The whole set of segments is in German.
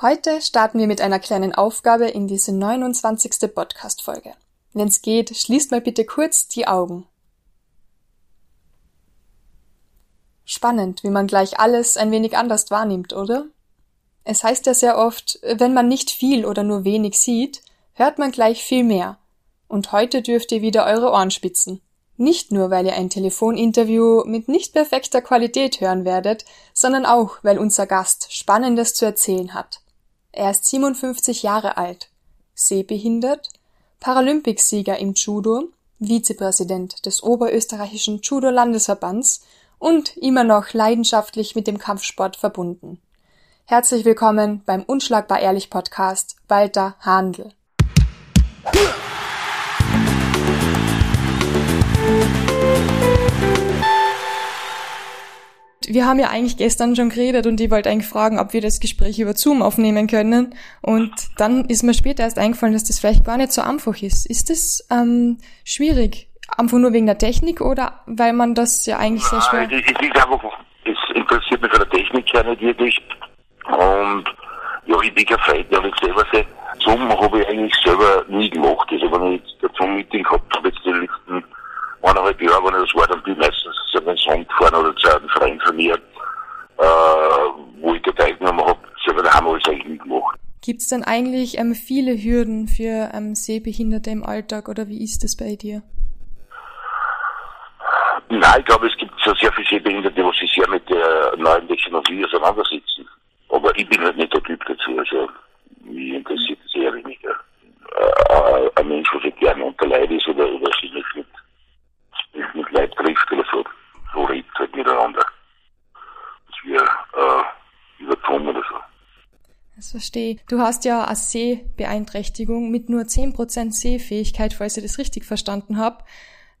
Heute starten wir mit einer kleinen Aufgabe in diese 29. Podcast-Folge. Wenn's geht, schließt mal bitte kurz die Augen. Spannend, wie man gleich alles ein wenig anders wahrnimmt, oder? Es heißt ja sehr oft, wenn man nicht viel oder nur wenig sieht, hört man gleich viel mehr. Und heute dürft ihr wieder eure Ohren spitzen. Nicht nur, weil ihr ein Telefoninterview mit nicht perfekter Qualität hören werdet, sondern auch, weil unser Gast Spannendes zu erzählen hat. Er ist 57 Jahre alt, sehbehindert, Paralympicsieger im Judo, Vizepräsident des Oberösterreichischen Judo-Landesverbands und immer noch leidenschaftlich mit dem Kampfsport verbunden. Herzlich willkommen beim Unschlagbar Ehrlich Podcast, Walter Handel. Wir haben ja eigentlich gestern schon geredet und ich wollte eigentlich fragen, ob wir das Gespräch über Zoom aufnehmen können. Und dann ist mir später erst eingefallen, dass das vielleicht gar nicht so einfach ist. Ist das ähm, schwierig? Einfach nur wegen der Technik oder weil man das ja eigentlich sehr schwer... Nein, es ist einfach, es interessiert mich von der Technik her nicht wirklich. Und ja, ich bin kein Freund, ich selber. Zoom habe ich eigentlich selber nie gemacht. Also wenn ich jetzt ein Zoom-Meeting gehabt habe, jetzt die letzten eineinhalb Jahre, wenn ich das war, dann bin ich meistens zu einem Sohn gefahren oder zu einem Freund von mir, äh, wo ich da teilgenommen habe. Selber daheim habe ich es eigentlich nie gemacht. Gibt es denn eigentlich ähm, viele Hürden für ähm, Sehbehinderte im Alltag oder wie ist das bei dir? Nein, ich glaube, es gibt so sehr viele Sehbehinderte, die sich sehr mit der neuen Technologie auseinandersetzen. Aber ich bin halt nicht der Typ dazu. Also, mich interessiert das eher weniger. Äh, ein Mensch, der gerne unter Leid ist oder, oder sich nicht mit mit, mit Leib trifft oder so. So redet halt miteinander. Das wir äh, über Ton oder so. Du hast ja eine Sehbeeinträchtigung mit nur 10% Sehfähigkeit, falls ich das richtig verstanden habe.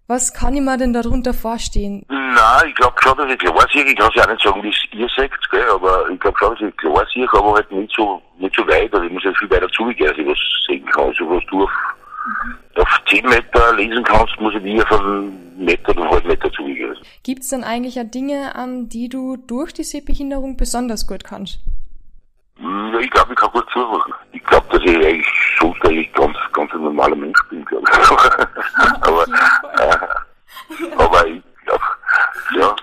Was kann ich mir denn darunter vorstellen? Nein, ich glaube schon, dass ich klar sehe. Ich kann es auch nicht sagen, wie es ihr sagt, gell, aber ich glaube schon, dass ich klar sehe, aber halt nicht so, nicht so weit. Also ich muss ja viel weiter zugehen, als ich was sehen kann. Also was du auf auf 10 Meter lesen kannst, muss ich dir von einem Meter oder einem halben Meter zugehen. Gibt es denn eigentlich auch Dinge, um, die du durch die Sehbehinderung besonders gut kannst? Ja, ich glaube, ich kann gut zuhören. Ich glaube, dass ich eigentlich so eigentlich ganz, ganz ein normaler Mensch bin, glaube ich. aber, äh, aber ich glaube, ja,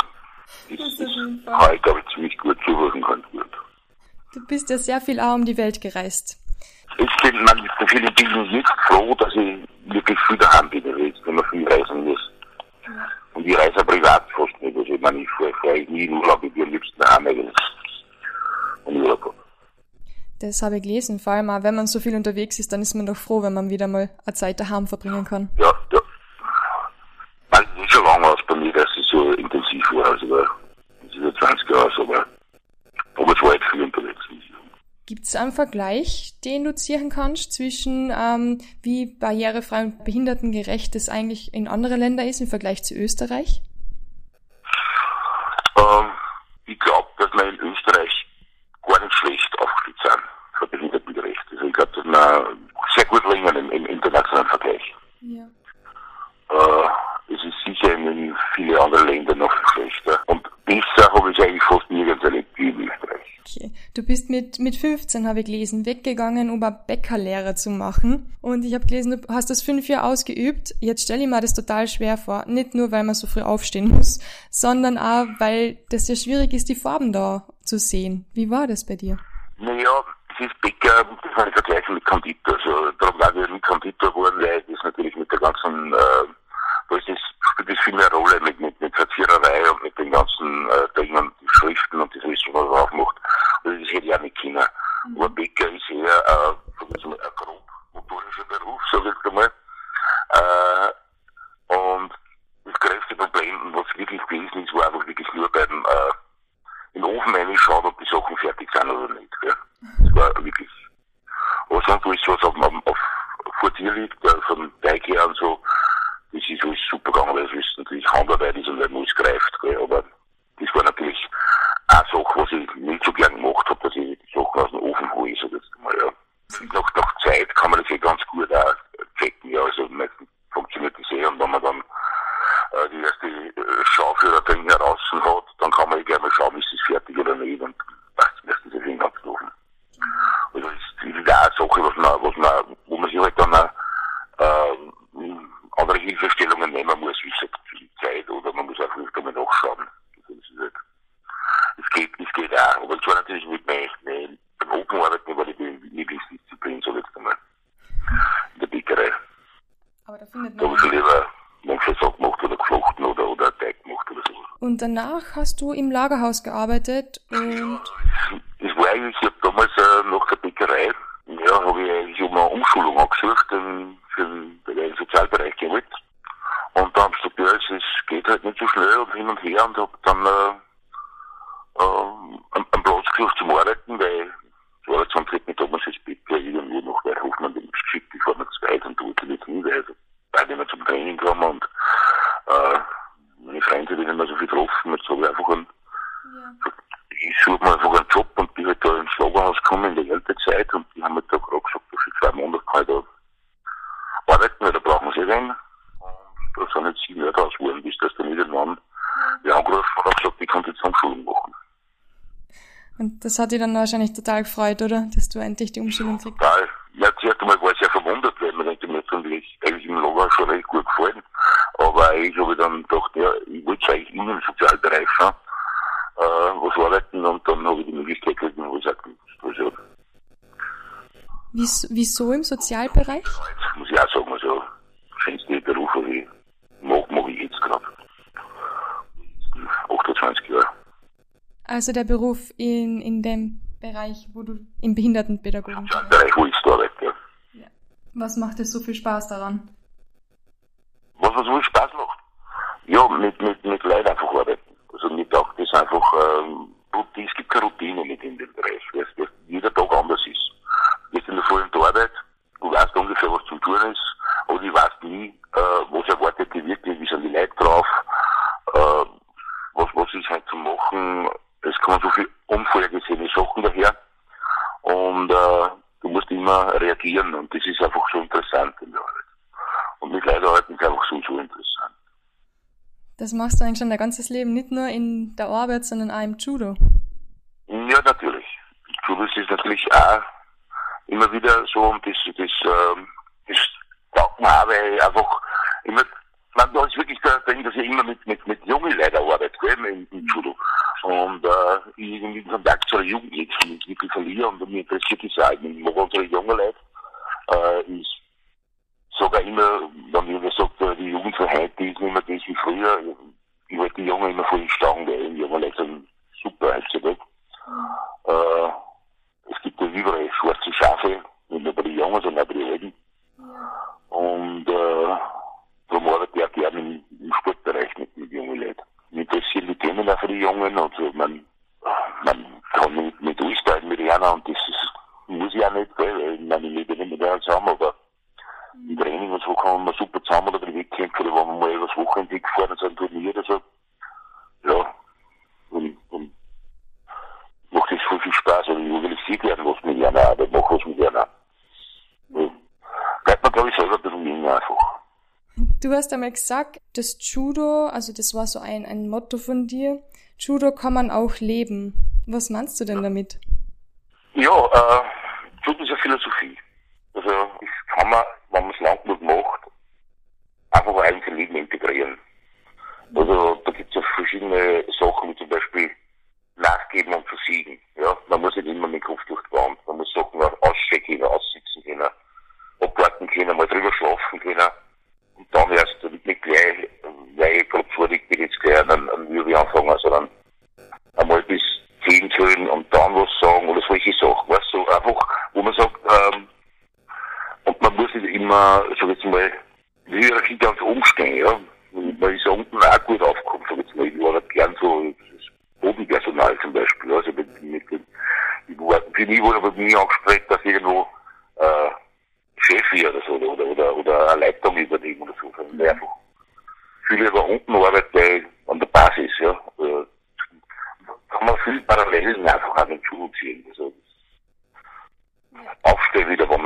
ich, ich kann, glaube ich, ziemlich gut zuhören kann. Gut. Du bist ja sehr viel auch um die Welt gereist. Ich bin, man, viele bin jetzt froh, dass ich wirklich viel daheim bin, wenn man viel reisen muss. Und ich reise privat fast nicht. Also ich meine, ich fahre, ich nie in Urlaub, ich bin am liebsten daheim eigentlich. Und Urlaub habe. Das habe ich gelesen. Vor allem auch, wenn man so viel unterwegs ist, dann ist man doch froh, wenn man wieder mal eine Zeit daheim verbringen kann. Ja, ja. Man ist nicht so lange aus bei mir, dass es so intensiv war. Also, das ist ja 20 Jahre aber, aber es war jetzt viel unterwegs. Gibt es einen Vergleich, den du ziehen kannst zwischen ähm, wie barrierefrei und behindertengerecht es eigentlich in anderen Ländern ist im Vergleich zu Österreich? Ähm, ich glaube, dass wir in Österreich gar nicht schlecht sind für behindertengerecht. Also ich glaube, dass wir sehr gut liegen im, im internationalen Vergleich. Ja. Äh, es ist sicher in vielen anderen Ländern noch schlechter. Und besser habe ich eigentlich fast nirgends erlebt wie in Österreich. Okay. Du bist mit, mit 15, habe ich gelesen, weggegangen, um eine Bäckerlehre zu machen. Und ich habe gelesen, du hast das fünf Jahre ausgeübt. Jetzt stelle ich mir das total schwer vor. Nicht nur, weil man so früh aufstehen muss, sondern auch, weil das ja schwierig ist, die Farben da zu sehen. Wie war das bei dir? Naja, es ist Bäcker, das kann ich vergleichen mit Konditor. Also, darum war ich nicht Konditor geworden, weil das natürlich mit der ganzen, äh, da ist das, spielt das viel mehr Rolle mit, mit, mit Verziererei und mit den ganzen äh, Dingen und Schriften und das alles, was man drauf macht. Also das hätte ich auch nicht können. Mhm. Aber Bäcker ist eher äh, ein grob motorischer Beruf, sage ich jetzt einmal. Äh, und das größte Problem, was wirklich gewesen ist, war einfach wirklich nur beim äh, in den Ofen reinschauen, ob die Sachen fertig sind oder nicht. Gell? Das war wirklich. Aber sonst ist was auf, auf, auf vor dir liegt, vom Teig her und so, das ist alles super gegangen, weil es natürlich Handarbeit ist und nicht alles greift. Gell? Aber das war natürlich eine Sache, was ich nicht so gern gemacht habe, dass ich die Sachen aus dem Ofen hole, so jetzt mal, ja. Nach, nach Zeit kann man das ja ganz gut auch checken, ja, also meistens funktioniert das eh und wenn man dann danach hast du im Lagerhaus gearbeitet und. gegangen. Und da sind jetzt sieben Jahre draus geworden, bis das der Mann die angerufen hat und gesagt, ich kann jetzt Umschulung machen. Und das hat dich dann wahrscheinlich total gefreut, oder? Dass du endlich die Umschulung kriegst. Total. Ja, zuerst einmal war ich sehr verwundert, weil man denkt, mir hat eigentlich im Lager schon recht gut gefallen. Aber eigentlich habe ich dann gedacht, ja, ich wollte eigentlich in den Sozialbereich schauen, äh, was arbeiten und dann habe ich die Möglichkeit gekriegt, was ich auch also, wieso im Sozialbereich? Also der Beruf in, in dem Bereich, wo du im Behindertenpädagogen. Ja, im Bereich, wo ich arbeite. Ja. Was macht dir so viel Spaß daran? interessant in der Arbeit. Und mit leider halten sie einfach so, so interessant. Das machst du eigentlich schon dein ganzes Leben, nicht nur in der Arbeit, sondern auch im Judo. Ja, natürlich. Judo ist natürlich auch immer wieder so, ein bisschen das, ähm, das taugt mir auch, weil einfach immer, man, da ist wirklich der Ding, dass ich immer mit, mit, mit jungen Leuten arbeite, gell, im, im Judo. Und, äh, ich irgendwie in Kontakt zu der Jugend jetzt entwickelt verliere und mich interessiert das auch. Ich mache unsere jungen Leute, äh, da immer, wenn wir sagt, äh, die Jugend von heute ist nicht mehr das wie früher, ich wollte die Jungen immer voll in Stange, ja Du hast einmal gesagt, das Judo, also das war so ein, ein Motto von dir, Judo kann man auch leben. Was meinst du denn damit? Ja, äh, Judo ist eine Philosophie. Also das kann man, wenn man es lang genug macht, einfach ein Leben integrieren. Also da gibt es ja verschiedene Sachen, wie zum Beispiel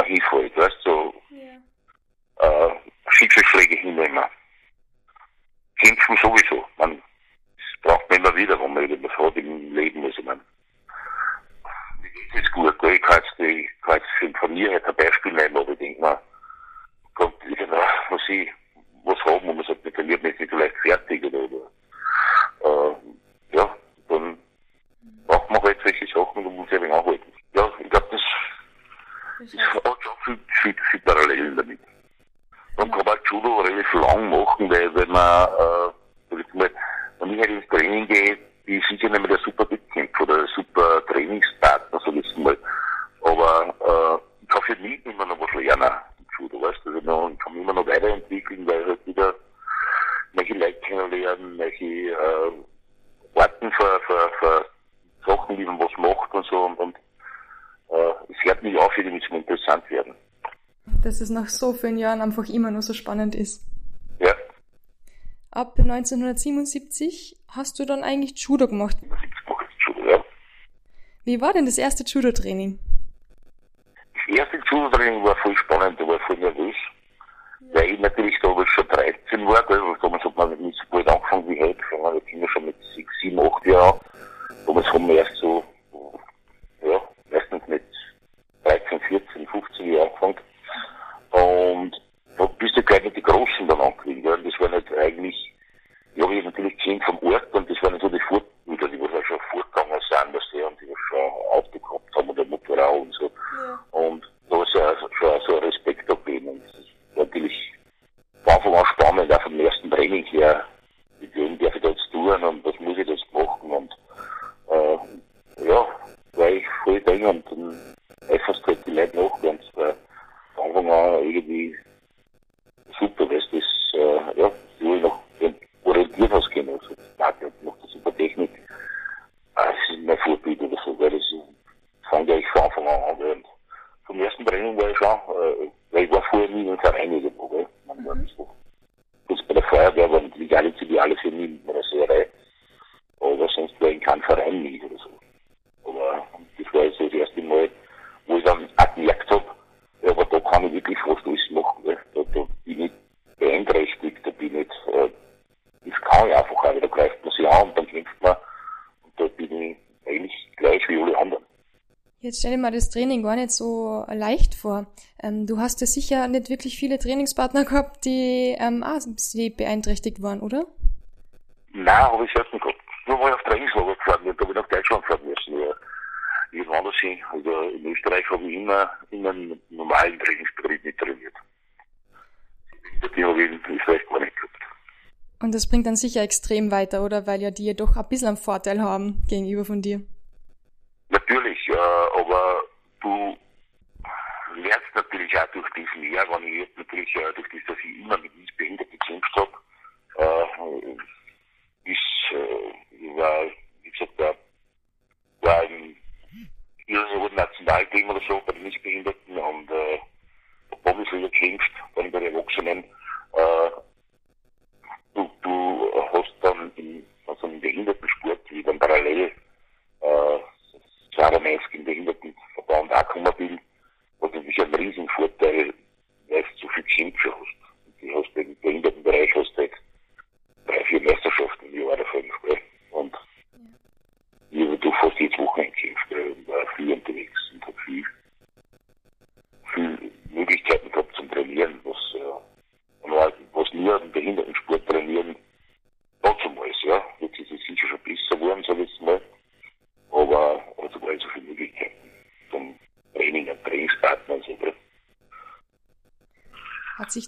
e foi. Eu acho nach so vielen Jahren einfach immer noch so spannend ist. Ja. Ab 1977 hast du dann eigentlich Judo gemacht. Judo, ja. Wie war denn das erste Judo-Training? Das erste Judo-Training war voll spannend, da war ich voll nervös. Weil ich natürlich damals schon 13 war, also damals hat man nicht so bald angefangen wie heute, sondern jetzt immer schon mit 6, 7, 8 Jahren. Damals haben wir erst so einem Verein liege oder so. Aber das war jetzt das erste Mal, wo ich dann auch gemerkt habe, ja, aber da kann ich wirklich was alles machen. Weil da, da bin ich nicht beeinträchtigt, da bin ich, äh, das kann ich einfach auch, weil da greift man sich an und dann kämpft man und da bin ich eigentlich gleich wie alle anderen. Jetzt stell dir mal das Training gar nicht so leicht vor. Ähm, du hast ja sicher nicht wirklich viele Trainingspartner gehabt, die ähm, auch beeinträchtigt waren, oder? Nein, habe ich selbst allen Trainingsbetrieben mit trainiert. Und das bringt dann sicher extrem weiter, oder? Weil ja die ja doch ein bisschen einen Vorteil haben gegenüber von dir.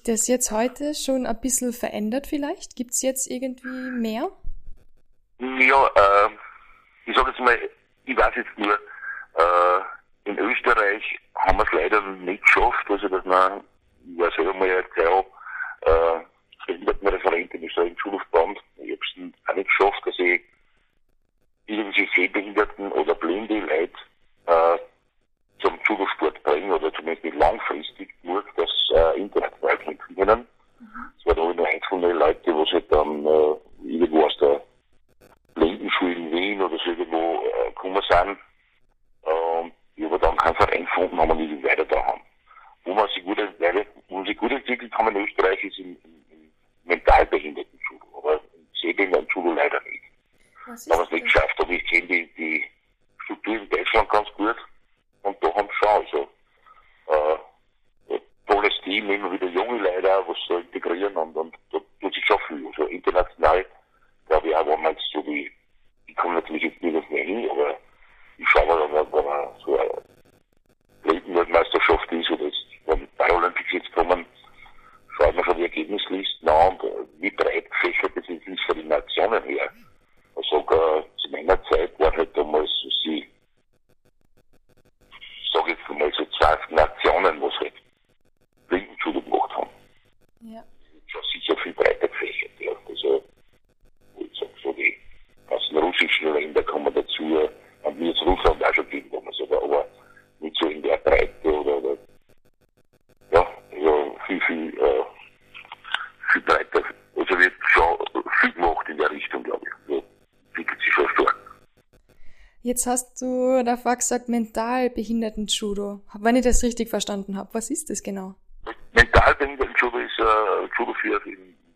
sich das jetzt heute schon ein bisschen verändert vielleicht? Gibt es jetzt irgendwie mehr? Jetzt hast du davor gesagt, mental behinderten Judo. Wenn ich das richtig verstanden habe, was ist das genau? Mental behinderten Judo ist äh, Judo für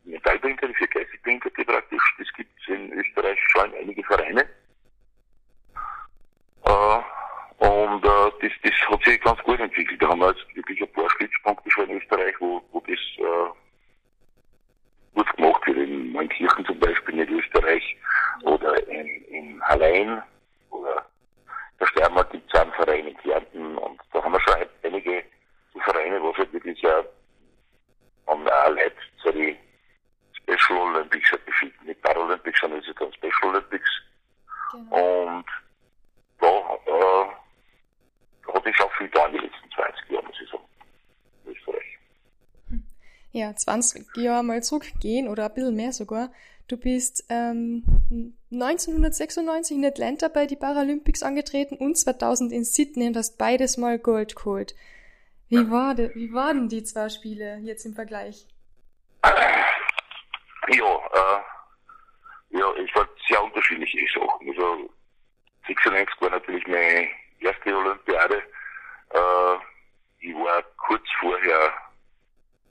Mentalbehinderte, für geistig praktisch. Das gibt es in Österreich schon einige Vereine. Äh, und äh, das, das hat sich ganz gut entwickelt. Da haben wir jetzt wirklich ein paar Stützpunkte schon in Österreich, wo, wo das äh, gut gemacht wird. In Neunkirchen zum Beispiel in Österreich oder in, in Hallein der Steiermark gibt es einen Verein in Kärnten und da haben wir schon einige Vereine, wo es halt wirklich ja an auch Leute zu den Special Olympics beschieden, nicht Paralympics, sondern es ist dann Special Olympics. Genau. Und da, äh, da hat sich auch viel da in den letzten 20 Jahren, muss ich sagen, Österreich. Ja, 20 Jahre mal zurückgehen oder ein bisschen mehr sogar. Du bist ähm, 1996 in Atlanta bei die Paralympics angetreten und 2000 in Sydney und hast beides mal Gold geholt. Wie, war de, wie waren die zwei Spiele jetzt im Vergleich? Ja, äh, ja, es war sehr unterschiedliche Sachen. Also 96 war natürlich meine erste Olympiade. Äh, ich war kurz vorher,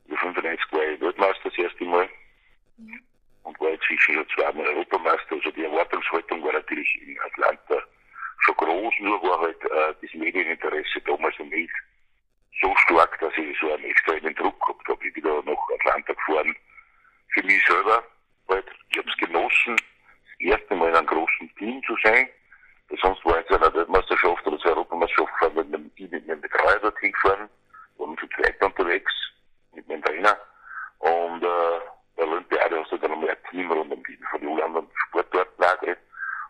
95 war ich Weltmeister das erste Mal. Ja und war inzwischen schon zweimal Europameister. Also die Erwartungshaltung war natürlich in Atlanta schon groß, nur war halt äh, das Medieninteresse damals noch nicht so stark, dass ich so einen extremen Druck gehabt habe. Ich bin da nach Atlanta gefahren. Für mich selber halt, ich habe es genossen, das erste Mal in einem großen Team zu sein. Weil sonst war ich zu einer Weltmeisterschaft oder zur Europameisterschaft mit einem Team, mit einem Betreuer dorthin gefahren, waren zu zweit unterwegs, mit meinem Trainer. Und äh, der Olympiade hast du dann einmal ein Team rund um die von den anderen Sportorten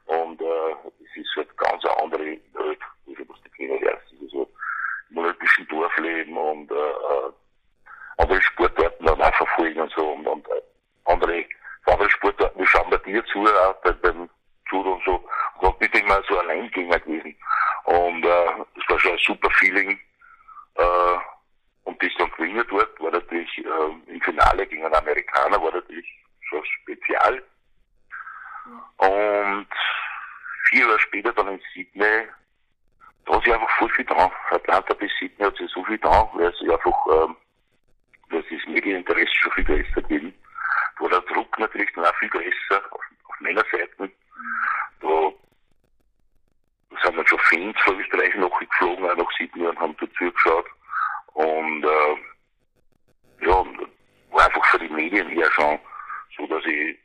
Und äh, es ist halt ganz eine andere Welt, also, was kennenlernst. Das ist so im olympischen Dorfleben und äh, äh, andere Sportarten dann auch verfolgen und so und, und äh, andere, andere Sportarten, wir schauen bei dir zu, auch bei, beim Judo und so. Und hab bin immer so Alleingänger gewesen. Und äh, es war schon ein super Feeling. Äh, und das dann gewinnen dort äh, im Finale gegen einen Amerikaner war natürlich schon spezial. Und vier Jahre später dann in Sydney, da hat sich einfach voll viel dran. Atlanta bis Sydney hat sich so viel dran, weil es einfach, ähm, das Medieninteresse schon viel größer gegeben. Da war der Druck natürlich dann auch viel größer auf, auf meiner Seite. Da sind dann schon Fans von Österreich nachgeflogen, auch nach Sydney und haben dazu geschaut. Und äh, ja, war einfach für die Medien her schon so, dass ich,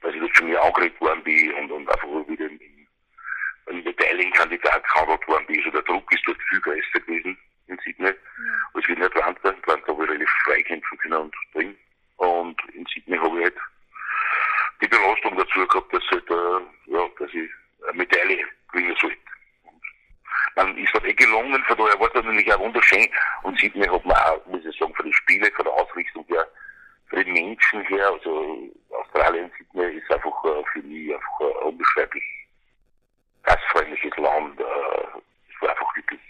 dass ich das schon mir angeregt worden bin und, und einfach wieder in, in Beteiligungskandidat gehandelt worden bin. Also der Druck ist dort viel größer gewesen in Sydney, ja. als wie in Atlanta. In Atlanta habe ich relativ frei kämpfen können und drin. Und in Sydney habe ich halt die Belastung dazu gehabt, dass, halt, äh, ja, dass ich eine Medaille gewinnen sollte dann ist das eh gelungen, von daher war es natürlich auch wunderschön. Und Sydney hat man auch, muss ich sagen, von den Spielen, von der Ausrichtung her, für die Menschen her, also Australien, Sydney ist einfach äh, für mich einfach ein unbeschreiblich gastfreundliches Land. Äh, es war einfach wirklich,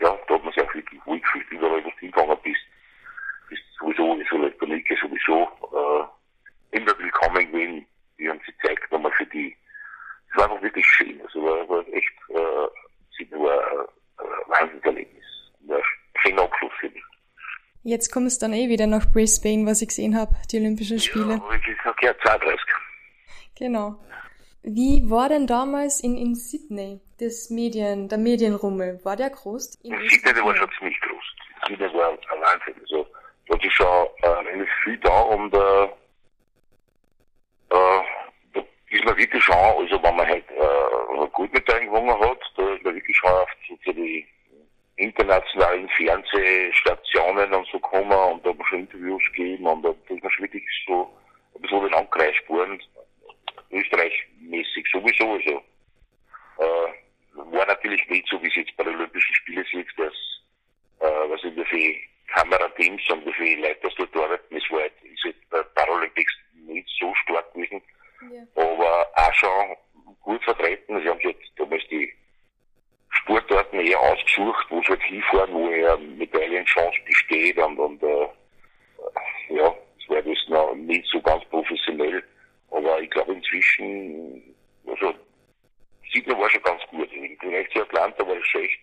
ja, da hat man sich auch wirklich wohl gefühlt, überall, wo du hingegangen bist. Ist sowieso, ist so Elektronik sowieso äh, immer willkommen gewesen. Die haben sich gezeigt, nochmal für die. Es war einfach wirklich schön. Also war, war echt äh, nur ein Wahnsinnserlebnis. Ein schöner Abschluss für mich. Jetzt kommst du dann eh wieder nach Brisbane, was ich gesehen habe, die Olympischen Spiele. Ja, ich sag ja 32. Genau. Wie war denn damals in, in Sydney das Medien, der Medienrummel? War der groß? In, in Sydney der war schon ziemlich groß. Sydney war ein Wahnsinn. Also, da ist schon äh, relativ viel da und äh, äh, ist man wirklich schon, also wenn man halt äh, gut mit gewonnen hat, da ist man wirklich schon auf die internationalen Fernsehstationen und so kommen und da haben wir schon Interviews gegeben und da ist man schon wirklich so ein bisschen den Ankreisspuren, Österreich-mäßig sowieso, also äh, war natürlich nicht so, wie es jetzt bei den Olympischen Spielen sieht, dass, äh, was ich, wie viele Kamerateams und wie viele Leute das dort arbeiten. Es war halt, ist halt bei Paralympics nicht so stark gewesen, ja. aber auch schon gut vertreten. Sie haben sich jetzt damals die Sportarten eher ausgesucht, wo sie halt hinfahren, wo eher Medaillenchance besteht und, und äh, ja, es war das noch nicht so ganz professionell. Aber ich glaube inzwischen, also Sydney war schon ganz gut. Im Vergleich zu Atlanta war es schon echt,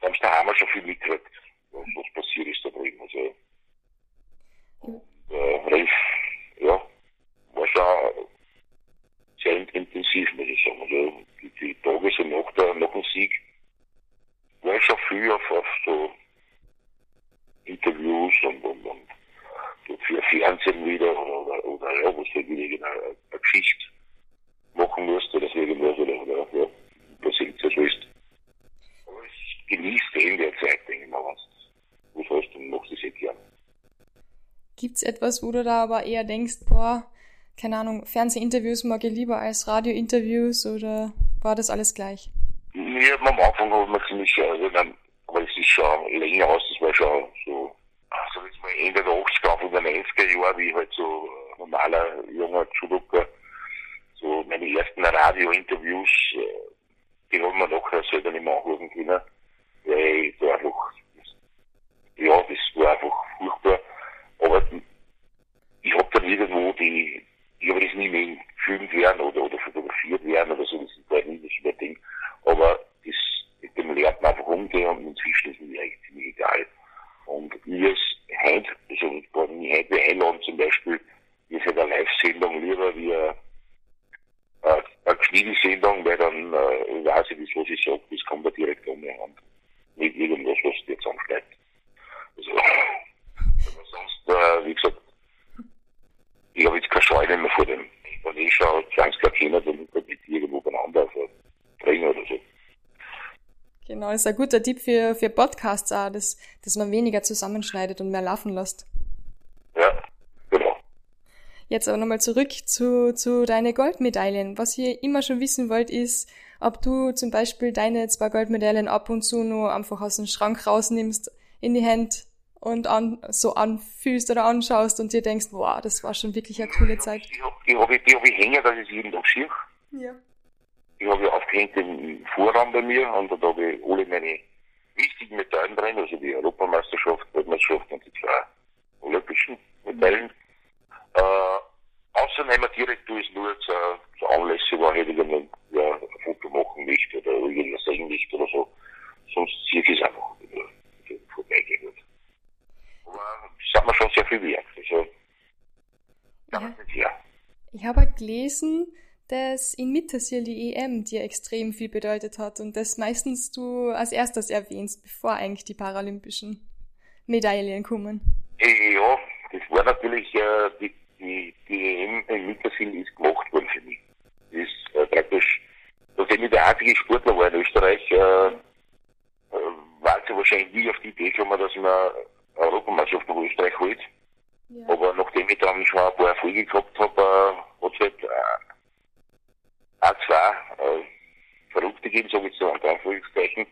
da haben sie daheim schon viel mitgekriegt, was, was passiert ist da drüben. Also, äh, recht, ja, war schon sehr intensiv, muss ich sagen. Also, die, die Tage so nach, der, nach dem Sieg war ich schon viel auf, auf so Interviews und, und, und für Fernsehen wieder oder, oder, oder ja, was halt wieder eine, eine Geschichte machen musst oder so irgendwas oder, oder ja, präsent so ist. Aber es genießt in der Zeit, denke ich mal, was, was hast du machst es eh gern. Etwas, wo du da aber eher denkst, boah, keine Ahnung, Fernsehinterviews mag ich lieber als Radiointerviews oder war das alles gleich? Ja, am Anfang hat man ziemlich, also dann, aber es ist schon länger aus, das war schon so, also jetzt mal Ende der 80er, Anfang der 90er Jahre, wie halt so normaler junger Judoka so meine ersten Radiointerviews, äh, die haben wir nachher selber nicht mehr anrufen können, weil ich da einfach, ja, das war einfach furchtbar. Aber ich habe irgendwo die, ich habe das nie mehr gefilmt werden oder, oder fotografiert werden oder so, das ist halt nie das Ding. Aber das, mit dem lernt man einfach umgehen und inzwischen ist mir eigentlich ziemlich egal. Und mir ist heute, also wenn ich heute einladen zum Beispiel, ist halt eine Live-Sendung lieber wie eine äh, eine Geschniegelsendung, weil dann äh, weiß ich, das, was ich sage, das kommt da direkt um die Hand. Nicht irgendwas, was dir zusammenschneidet. Also, sonst, äh, wie gesagt, ich habe jetzt keine Scheu mehr vor dem. Wenn ich schon Zwangsgrad kennen, dann kann ich irgendwo beieinander bringen oder so. Genau, ist ein guter Tipp für, für Podcasts auch, dass, dass man weniger zusammenschneidet und mehr laufen lässt. Jetzt aber nochmal zurück zu, zu deinen Goldmedaillen. Was ihr immer schon wissen wollt, ist, ob du zum Beispiel deine zwei Goldmedaillen ab und zu nur einfach aus dem Schrank rausnimmst, in die Hand und an, so anfühlst oder anschaust und dir denkst, wow, das war schon wirklich eine coole Zeit. Ich habe die hab ich, die hab ich hängen, dass ich jeden Tag sehe. Ja. Ich habe ja aufgehängt im Vorraum bei mir und da habe ich alle meine wichtigen Medaillen drin, also die Europameisterschaft, Weltmeisterschaft und die zwei olympischen Medaillen. Äh, außer direkt durch nur zu, zu Anlässe, wo ich wieder ein, ja, ein Foto machen möchte oder irgendwas sehen möchte oder so. Sonst ziehe ich es einfach vorbeigehen. Das hat mir schon sehr viel wert. Also, ja. ja. Ich habe gelesen, dass in Mittersil die EM dir extrem viel bedeutet hat und das meistens du als erstes erwähnst, bevor eigentlich die paralympischen Medaillen kommen. Ja, das war natürlich äh, die die, die EM in Mittersil ist gemacht worden für mich. Das ist äh, praktisch, nachdem ich der einzige Sportler war in Österreich, äh, äh, war sie wahrscheinlich nie auf die Idee gekommen, dass man Europameisterschaft nach Österreich holt. Ja. Aber nachdem ich dann schon ein paar Erfolge gehabt habe, äh, hat es halt äh, auch zwei äh, Verrückte gegeben, sage ich so unter Anführungszeichen,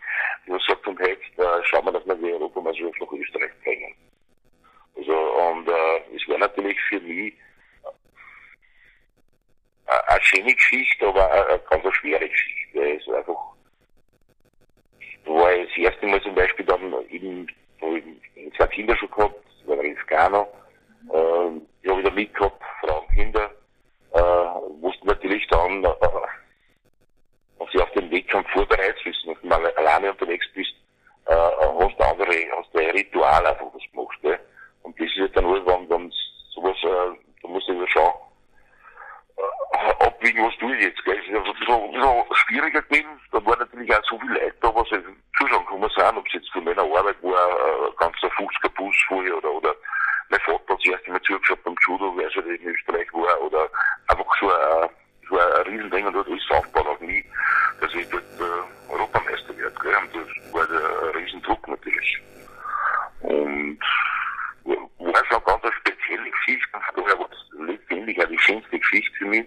die gesagt haben, hey, äh, schauen wir, dass wir die Europameisterschaft nach Österreich bringen. Also, und äh, es war natürlich für mich äh, eine schöne Geschichte, aber eine, ganz eine schwere Geschichte. Es war einfach, war ich das erste Mal zum Beispiel dann eben, ich zwei Kinder schon gehabt, war in Skano, äh, die habe ich da mitgehabt, Frauen, Kinder, äh, mussten natürlich dann, äh, auf sie auf den Wettkampf vorbereitet wissen, wenn mal alleine unterwegs bist, äh, hast du andere, hast du ein Ritual einfach, was du machst, gell? Und das ist halt dann alles, wenn, wenn sowas, äh, da musst du ja schauen, abwägen, was tue ich jetzt, gell. Es ist also ein bisschen, ein schwieriger gewesen. Da waren natürlich auch so viele Leute da, was halt zuschauen gekommen sind, ob es jetzt von meiner Arbeit war, äh, ganz der 50er Bus voll oder, oder mein Vater hat das erste Mal zugeschaut beim Judo, weil er schon in Österreich war, oder einfach so ein, so ein Riesending und hat alles aufgebaut auf mich, dass ich dort äh, Europameister werde, gell. Und das war der Riesendruck natürlich. Und war schon ganz eine spezielle Geschichte und vorher war es letztendlich auch die schönste Geschichte für mich,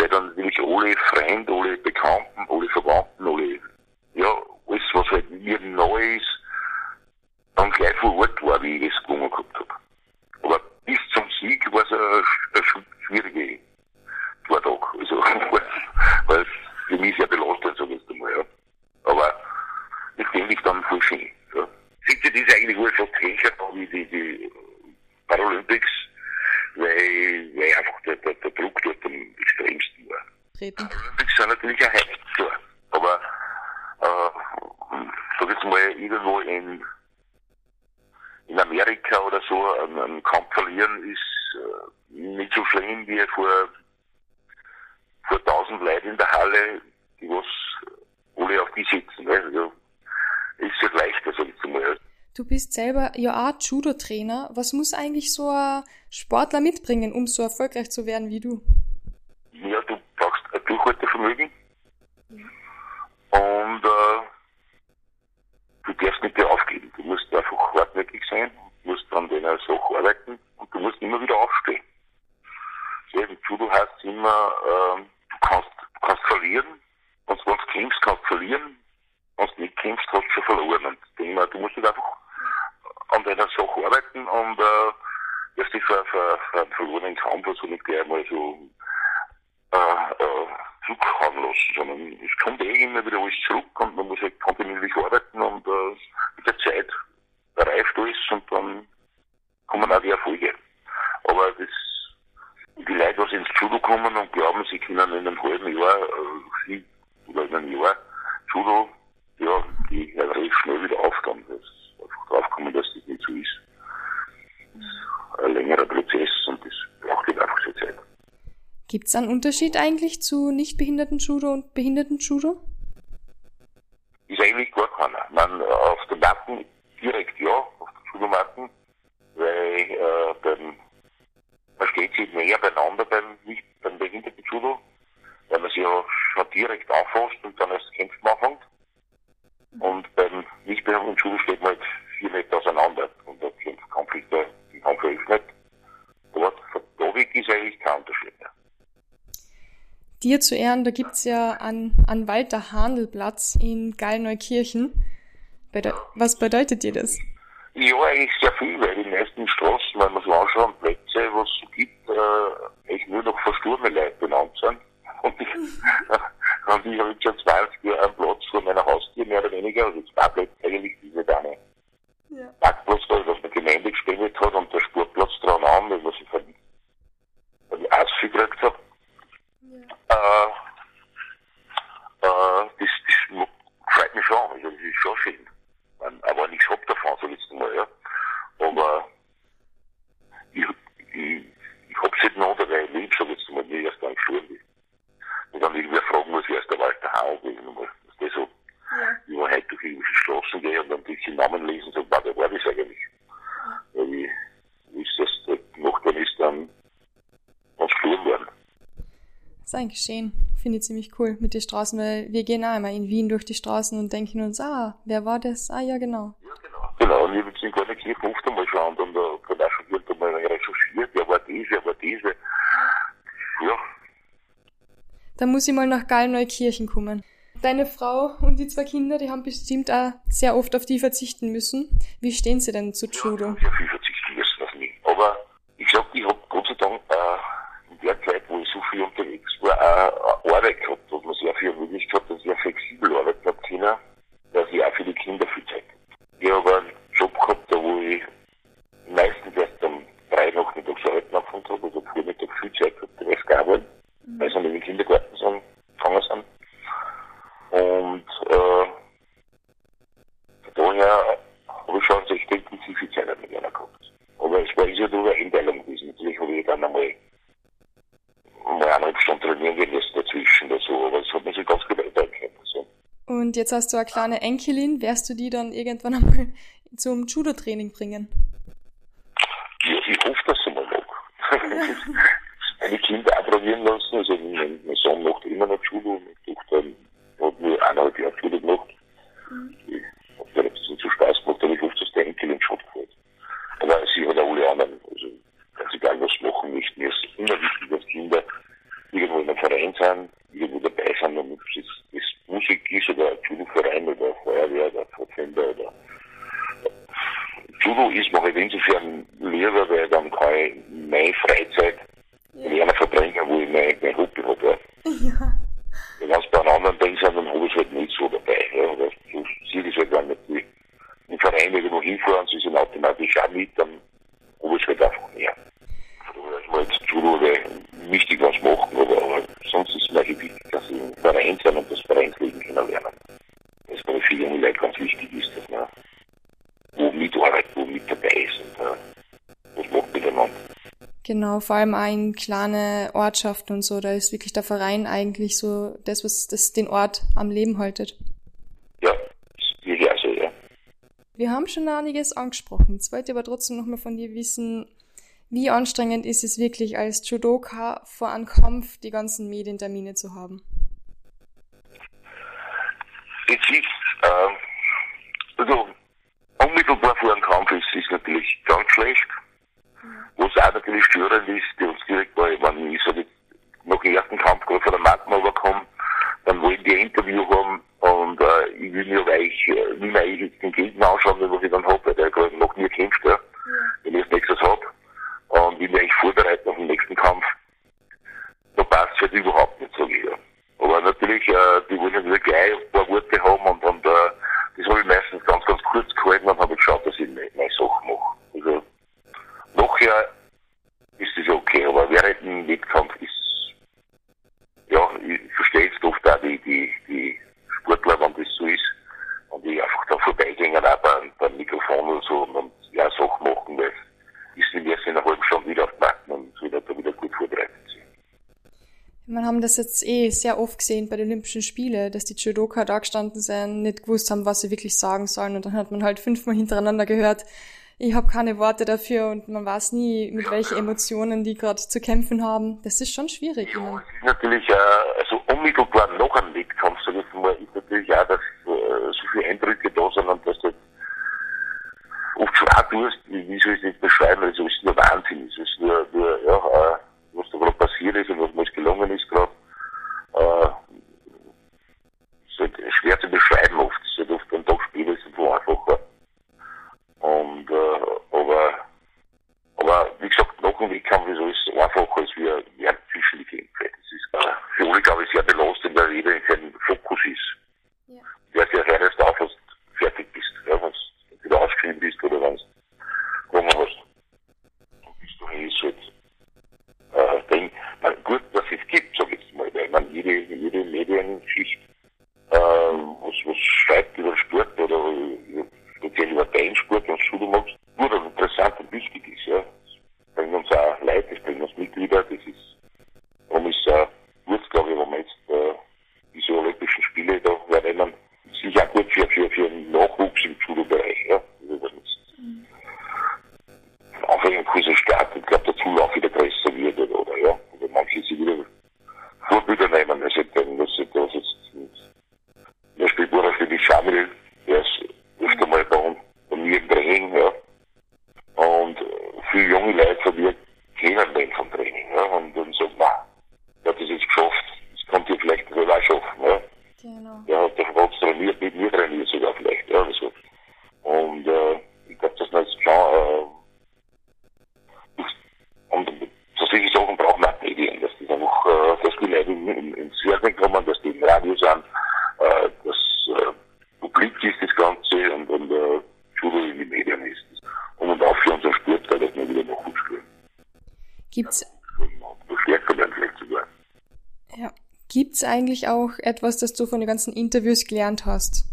weil dann will alle Freunde, alle Bekannten, alle Verwandten, alle, ja, alles, was halt mir neu ist, dann gleich vor Ort war, wie ich das gewonnen gehabt habe. Selber ja auch Judo-Trainer. Was muss eigentlich so ein Sportler mitbringen, um so erfolgreich zu werden wie du? Ja, du brauchst ein Durchhaltevermögen. Ja. Und äh, du darfst nicht mehr aufgeben. Du musst einfach hartnäckig sein, du musst an deiner Sache arbeiten und du musst immer wieder aufstehen. Ja, Judo heißt immer, äh, kannst, kannst verlieren. Und wenn du kämpfst, kannst du verlieren. Wenn du nicht kämpfst, hast du schon verloren. Und immer, du musst halt einfach an deiner Sache arbeiten und äh, dass für, für, für einen verlorenen Kampf also nicht gleich mal so äh, äh, zurückhauen lassen, sondern es kommt eh immer wieder alles zurück und man muss halt kontinuierlich arbeiten und äh, mit der Zeit reift alles und dann kommen auch die Erfolge. Aber das die Leute, was ins Judo kommen und glauben, sie können in einem halben Jahr, äh, oder in einem Jahr Judo, ja, die recht schnell wieder aufkommen. Das einfach draufkommen, dass das so ist. Das ist ein längerer Prozess und das braucht halt einfach so Zeit. Gibt es einen Unterschied eigentlich zu nichtbehinderten Judo und behinderten Judo? Ist eigentlich gar keiner. Man, auf den Matten direkt ja, auf den Judomatten, weil äh, beim man steht sich näher beieinander beim, nicht, beim behinderten Judo, weil man sich ja schon direkt auffasst und dann erst Dir zu Ehren, da gibt's ja an, an Walter Handelplatz in Gallneukirchen. Bede was bedeutet dir das? Ja, eigentlich sehr viel, weil die meisten Straßen, wenn man so anschaut, Plätze, was es gibt, äh, nur noch verstorbene Leute benannt sind. Und ich, und ich habe jetzt schon 20 Jahre einen Platz vor meiner Haustür, mehr oder weniger, also zwei Plätze eigentlich, diese da eine. Ja. Parkplatz da, was man Gemeinde gespendet hat und der Sportplatz dran an, was ich von, von die Arzt gekriegt habe. Ja. Äh, äh, das, das freut mich schon, also das ist schon schön aber nichts hab davon, so jetzt mal, ja. Aber ich, ich, ich hab's nicht noch dabei lieb, sag jetzt mal, mir erst dann gestorben bin. Und dann irgendwer fragen muss, wer ist der Walter Hau, nochmal, dass der so, ja. ich war heute durch irgendwelche Straßen gehe und dann durch den Namen lesen und so, war wer war das eigentlich? Ja. Weil ich, wie ist das, der Nachbarn ist dann, ganz gestorben worden. Ist ein Geschehen finde ich ziemlich cool mit den Straßen, weil wir gehen auch immer in Wien durch die Straßen und denken uns, ah, wer war das? Ah, ja, genau. Ja, genau. Genau, und ich habe jetzt in Garnikirchen oft einmal schauen und da kann auch schon irgendwann mal recherchiert, wer war das, wer war diese. Ja. Da muss ich mal nach Gallneukirchen kommen. Deine Frau und die zwei Kinder, die haben bestimmt auch sehr oft auf die verzichten müssen. Wie stehen sie denn zu Judo? Ja, sehr viel verzichten müssen auf mich. Aber ich sag, ich habe Gott sei Dank äh, in der Zeit, wo ich so viel unterwegs war, auch Arbeit gehabt, hat man sehr viel Möglichkeit gehabt, dass sehr flexibel arbeiten habe können, dass ich auch für die Kinder viel Zeit habe. Ich habe einen Job gehabt, da wo ich meistens erst am drei nachmittags arbeiten angefangen habe, also Vormittag viel Zeit gehabt, den Rest gearbeitet, mhm. weil sie in den Kindergarten sind, gefangen sind. Und äh, daher habe ich schon recht intensive Zeit mit einer gehabt. Aber es war ist ja nur eine Einteilung gewesen. Natürlich habe ich dann einmal mal eineinhalb Stunden trainieren gehen müssen dazwischen oder so, aber das hat man sich ganz gut einteilen können. So. Und jetzt hast du eine kleine Enkelin, wirst du die dann irgendwann einmal zum Judo-Training bringen? Genau, vor allem auch in kleine Ortschaften und so. Da ist wirklich der Verein eigentlich so das, was das den Ort am Leben haltet. Ja, wie ich auch so, ja. Wir haben schon einiges angesprochen. Jetzt wollte ich aber trotzdem nochmal von dir wissen, wie anstrengend ist es wirklich, als Judoka vor einem Kampf die ganzen Medientermine zu haben? das jetzt eh sehr oft gesehen bei den Olympischen Spielen, dass die Judoka da gestanden sind, nicht gewusst haben, was sie wirklich sagen sollen. Und dann hat man halt fünfmal hintereinander gehört, ich habe keine Worte dafür und man weiß nie, mit ja, welchen ja. Emotionen die gerade zu kämpfen haben. Das ist schon schwierig. Ja, ne? es ist natürlich, äh, also unmittelbar noch am Wettkampf, sag ich mal, ist natürlich auch, dass äh, so viele Eindrücke da sind und dass du oft schwer tust, wie soll ich es nicht beschreiben, also es ist nur Wahnsinn, es ist nur, nur ja, äh, was da gerade passiert ist und gibt's eigentlich auch etwas, das du von den ganzen Interviews gelernt hast?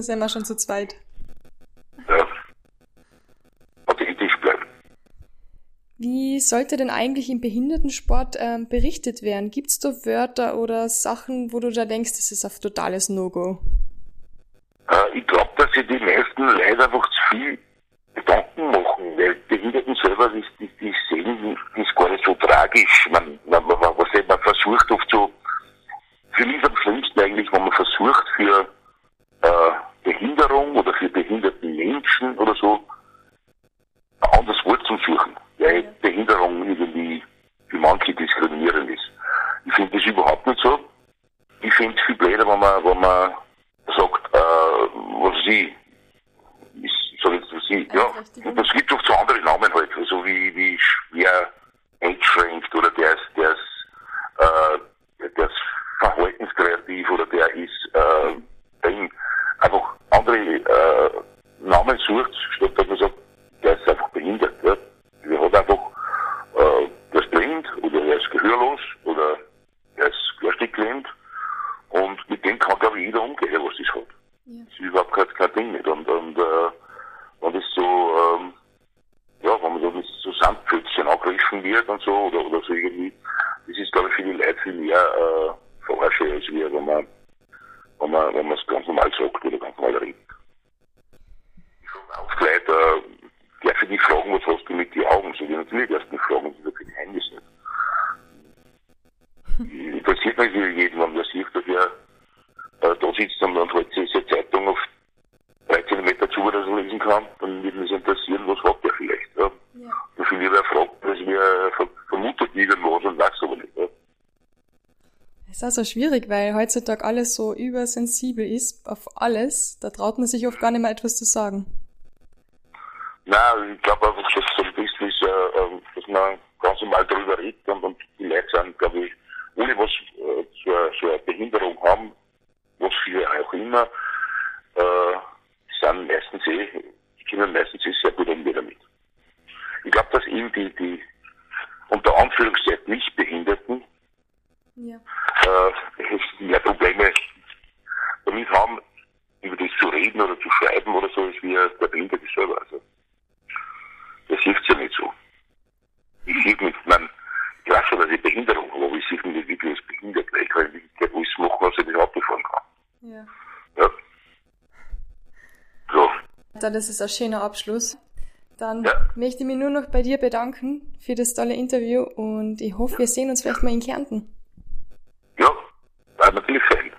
Das sind wir schon zu zweit. Ja. Und ich, richtig bleiben. Wie sollte denn eigentlich im Behindertensport ähm, berichtet werden? Gibt es da Wörter oder Sachen, wo du da denkst, das ist ein totales No-Go? Äh, ich glaube, dass sie die meisten leider einfach zu Und, äh, wenn das so, ähm, ja, wenn man so mit so Sandpfützchen angegriffen wird und so oder, oder so irgendwie, das ist, glaube ich, für die Leute viel mehr äh, Verarsche, als wir, wenn man wenn man, wenn man es ganz normal sagt oder ganz normal redet. Ich frage auch gleich, äh, darf ich dich fragen, was hast du mit den Augen? So, die natürlich erst nicht fragen, das ist ein Geheimnis nicht. Interessiert mich jeden, wenn man sieht, dass er äh, da sitzt und dann halt diese Zeitung auf Kilometer zu, dass er lesen kann, dann würde mich interessieren, was hat der vielleicht. Ja? Ja. Und viel lieber fragt, dass wir vermutet irgendwas und weiß aber nicht. Ja? ist auch so schwierig, weil heutzutage alles so übersensibel ist auf alles. Da traut man sich oft gar nicht mehr etwas zu sagen. Nein, ich glaube einfach, dass es so ein bisschen ist, äh, dass man ganz normal darüber redet und, und die Leute sind, glaube ich, ohne was äh, so, so eine Behinderung haben, was viele auch immer, äh, sind meistens eh, die können meistens eh sehr gut umgehen damit. Ich glaube, dass eben die, die unter Anführungszeichen nicht Behinderten ja. äh, mehr Probleme damit haben, über das zu reden oder zu schreiben oder so, als wie der Behinderte selber. Also, das hilft ja nicht so. Ich sehe mit, man, ich weiß schon, dass ich Behinderung habe, aber ich sehe mich nicht wirklich als behindert, weil ich kann nicht machen, was ich mit Auto fahren kann. Ja. ja. Dann ist es ein schöner Abschluss. Dann ja. möchte ich mich nur noch bei dir bedanken für das tolle Interview und ich hoffe, wir sehen uns vielleicht mal in Kärnten. Ja, war natürlich schön.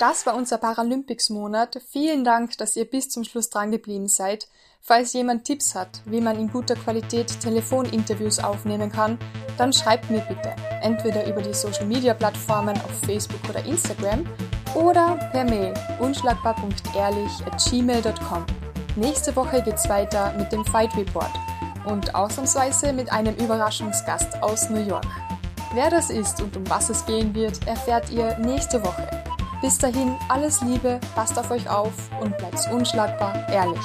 Das war unser Paralympics-Monat. Vielen Dank, dass ihr bis zum Schluss dran geblieben seid. Falls jemand Tipps hat, wie man in guter Qualität Telefoninterviews aufnehmen kann, dann schreibt mir bitte. Entweder über die Social Media Plattformen auf Facebook oder Instagram oder per Mail unschlagbar.ehrlich at gmail.com. Nächste Woche geht's weiter mit dem Fight Report und ausnahmsweise mit einem Überraschungsgast aus New York. Wer das ist und um was es gehen wird, erfährt ihr nächste Woche. Bis dahin alles Liebe, passt auf euch auf und bleibt unschlagbar ehrlich.